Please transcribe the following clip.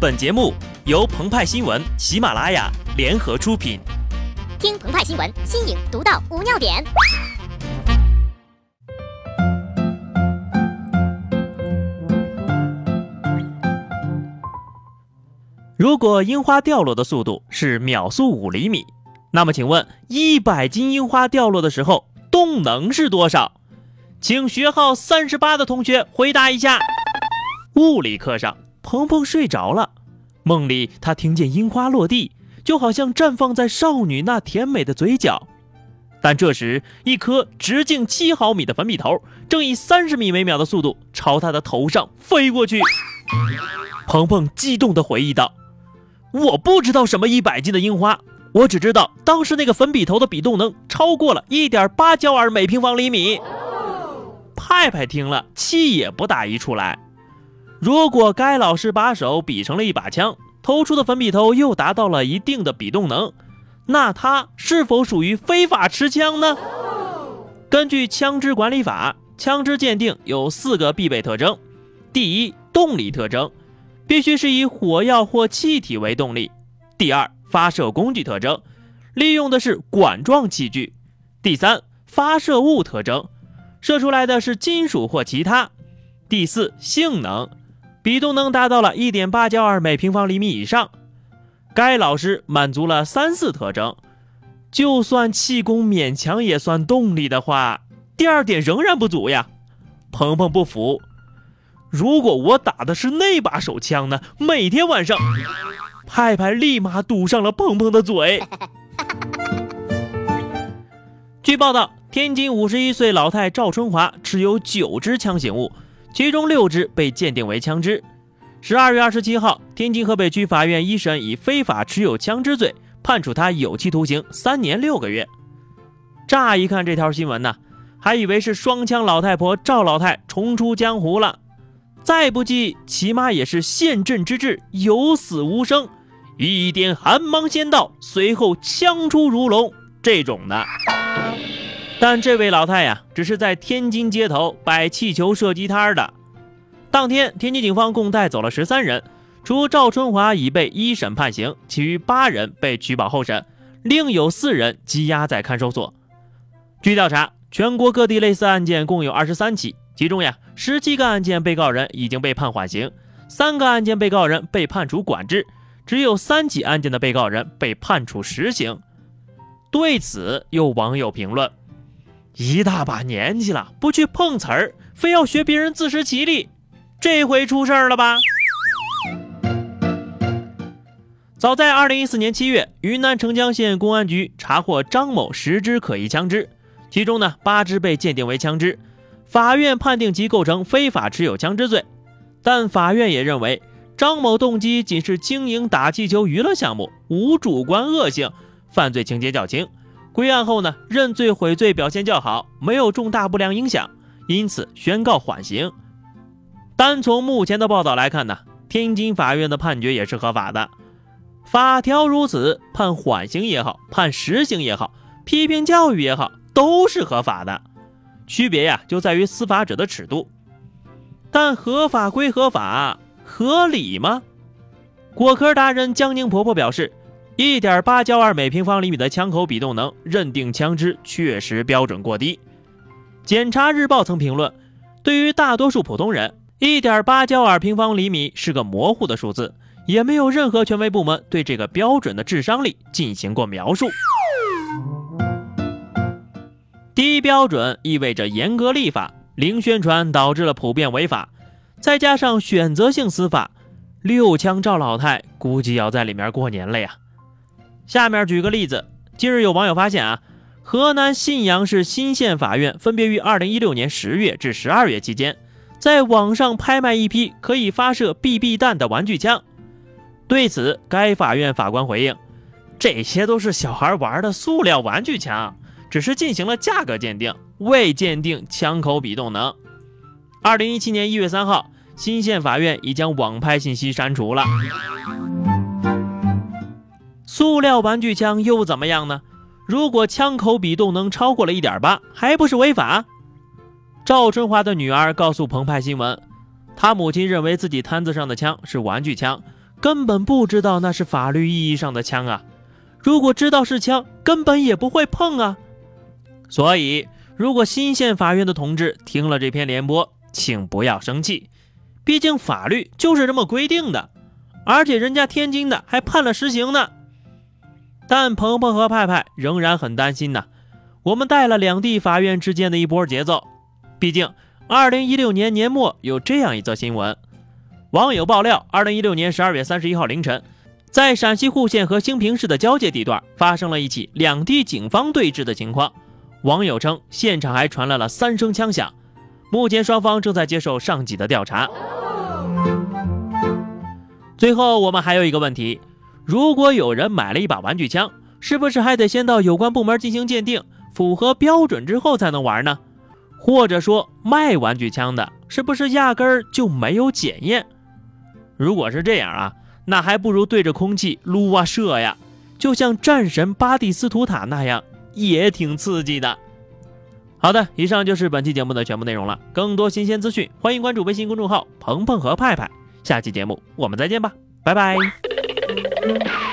本节目由澎湃新闻、喜马拉雅联合出品。听澎湃新闻，新颖独到，无尿点。如果樱花掉落的速度是秒速五厘米，那么请问一百斤樱花掉落的时候动能是多少？请学号三十八的同学回答一下。物理课上。鹏鹏睡着了，梦里他听见樱花落地，就好像绽放在少女那甜美的嘴角。但这时，一颗直径七毫米的粉笔头正以三十米每秒的速度朝他的头上飞过去。鹏鹏激动地回忆道：“我不知道什么一百斤的樱花，我只知道当时那个粉笔头的笔动能超过了一点八焦耳每平方厘米。”派派听了，气也不打一处来。如果该老师把手比成了一把枪，投出的粉笔头又达到了一定的比动能，那他是否属于非法持枪呢？根据枪支管理法，枪支鉴定有四个必备特征：第一，动力特征，必须是以火药或气体为动力；第二，发射工具特征，利用的是管状器具；第三，发射物特征，射出来的是金属或其他；第四，性能。比动能达到了一点八焦耳每平方厘米以上，该老师满足了三四特征，就算气功勉强也算动力的话，第二点仍然不足呀。鹏鹏不服，如果我打的是那把手枪呢？每天晚上，派派立马堵上了鹏鹏的嘴。据报道，天津五十一岁老太赵春华持有九支枪形物。其中六支被鉴定为枪支。十二月二十七号，天津河北区法院一审以非法持有枪支罪判处他有期徒刑三年六个月。乍一看这条新闻呢，还以为是双枪老太婆赵老太重出江湖了。再不济，起码也是陷阵之志，有死无生，一点寒芒先到，随后枪出如龙这种的。但这位老太呀，只是在天津街头摆气球射击摊的。当天，天津警方共带走了十三人，除赵春华已被一审判刑，其余八人被取保候审，另有四人羁押在看守所。据调查，全国各地类似案件共有二十三起，其中呀，十七个案件被告人已经被判缓刑，三个案件被告人被判处管制，只有三起案件的被告人被判处实刑。对此，有网友评论。一大把年纪了，不去碰瓷儿，非要学别人自食其力，这回出事儿了吧？早在二零一四年七月，云南澄江县公安局查获张某十支可疑枪支，其中呢八支被鉴定为枪支，法院判定其构成非法持有枪支罪。但法院也认为张某动机仅是经营打气球娱乐项目，无主观恶性，犯罪情节较轻。归案后呢，认罪悔罪表现较好，没有重大不良影响，因此宣告缓刑。单从目前的报道来看呢，天津法院的判决也是合法的。法条如此，判缓刑也好，判实刑也好，批评教育也好，都是合法的。区别呀，就在于司法者的尺度。但合法归合法，合理吗？果壳达人江宁婆婆表示。一点八焦耳每平方厘米的枪口比动能，认定枪支确实标准过低。检察日报曾评论：对于大多数普通人，一点八焦耳平方厘米是个模糊的数字，也没有任何权威部门对这个标准的致伤力进行过描述。低标准意味着严格立法，零宣传导致了普遍违法，再加上选择性司法，六枪赵老太估计要在里面过年了呀。下面举个例子，近日有网友发现啊，河南信阳市新县法院分别于二零一六年十月至十二月期间，在网上拍卖一批可以发射 BB 弹的玩具枪。对此，该法院法官回应：“这些都是小孩玩的塑料玩具枪，只是进行了价格鉴定，未鉴定枪口比动能。”二零一七年一月三号，新县法院已将网拍信息删除了。塑料玩具枪又怎么样呢？如果枪口比动能超过了一点八，还不是违法？赵春华的女儿告诉澎湃新闻，她母亲认为自己摊子上的枪是玩具枪，根本不知道那是法律意义上的枪啊！如果知道是枪，根本也不会碰啊！所以，如果新县法院的同志听了这篇联播，请不要生气，毕竟法律就是这么规定的，而且人家天津的还判了实刑呢。但鹏鹏和派派仍然很担心呢。我们带了两地法院之间的一波节奏，毕竟二零一六年年末有这样一则新闻。网友爆料，二零一六年十二月三十一号凌晨，在陕西户县和兴平市的交界地段，发生了一起两地警方对峙的情况。网友称，现场还传来了三声枪响。目前双方正在接受上级的调查。最后，我们还有一个问题：如果有人买了一把玩具枪，是不是还得先到有关部门进行鉴定，符合标准之后才能玩呢？或者说，卖玩具枪的是不是压根儿就没有检验？如果是这样啊，那还不如对着空气撸啊射呀，就像战神巴蒂斯图塔那样，也挺刺激的。好的，以上就是本期节目的全部内容了。更多新鲜资讯，欢迎关注微信公众号“鹏鹏和派派”。下期节目我们再见吧，拜拜。Thank you.